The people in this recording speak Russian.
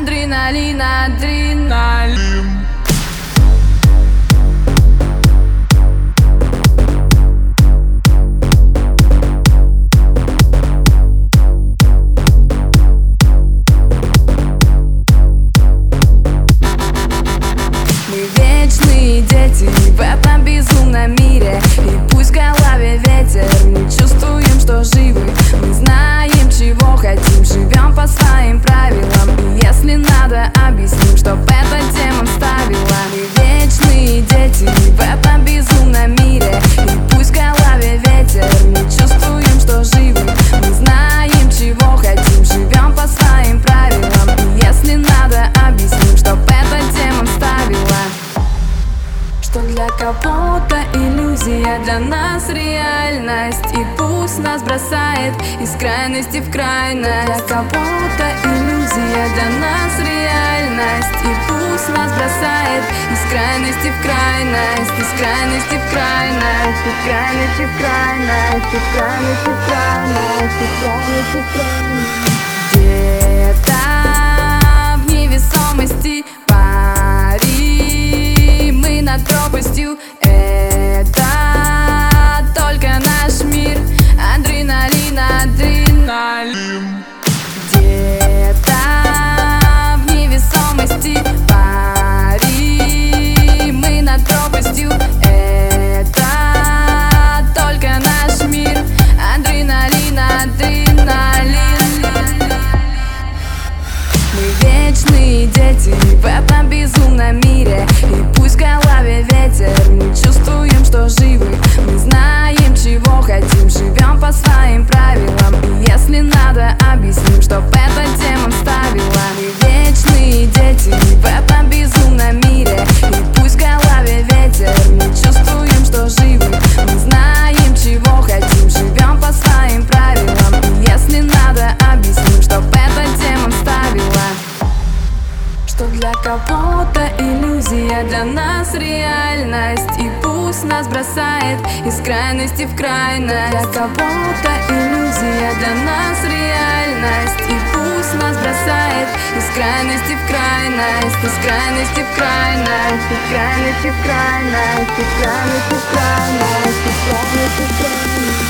Адреналин, адреналин Мы вечные дети в этом безумном мире. И пусть голове ветер, мы чувствуем, что живы иллюзия, для нас реальность И пусть нас бросает из крайности в крайность. Для кого-то иллюзия, для нас реальность И пусть нас бросает из крайности в крайность Из крайности в крайность, из крайности в крайность Из крайности в крайность, из крайности в крайность вечные дети в этом безумном мире. И пусть в голове ветер, мы чувствуем, что живы кого-то иллюзия, для нас реальность. И пусть нас бросает из крайности в крайность. Для кого-то иллюзия, для нас реальность. И пусть нас бросает из крайности в крайность. Из крайности в крайность, из крайности в крайность. Из крайности в крайность, из крайности в крайность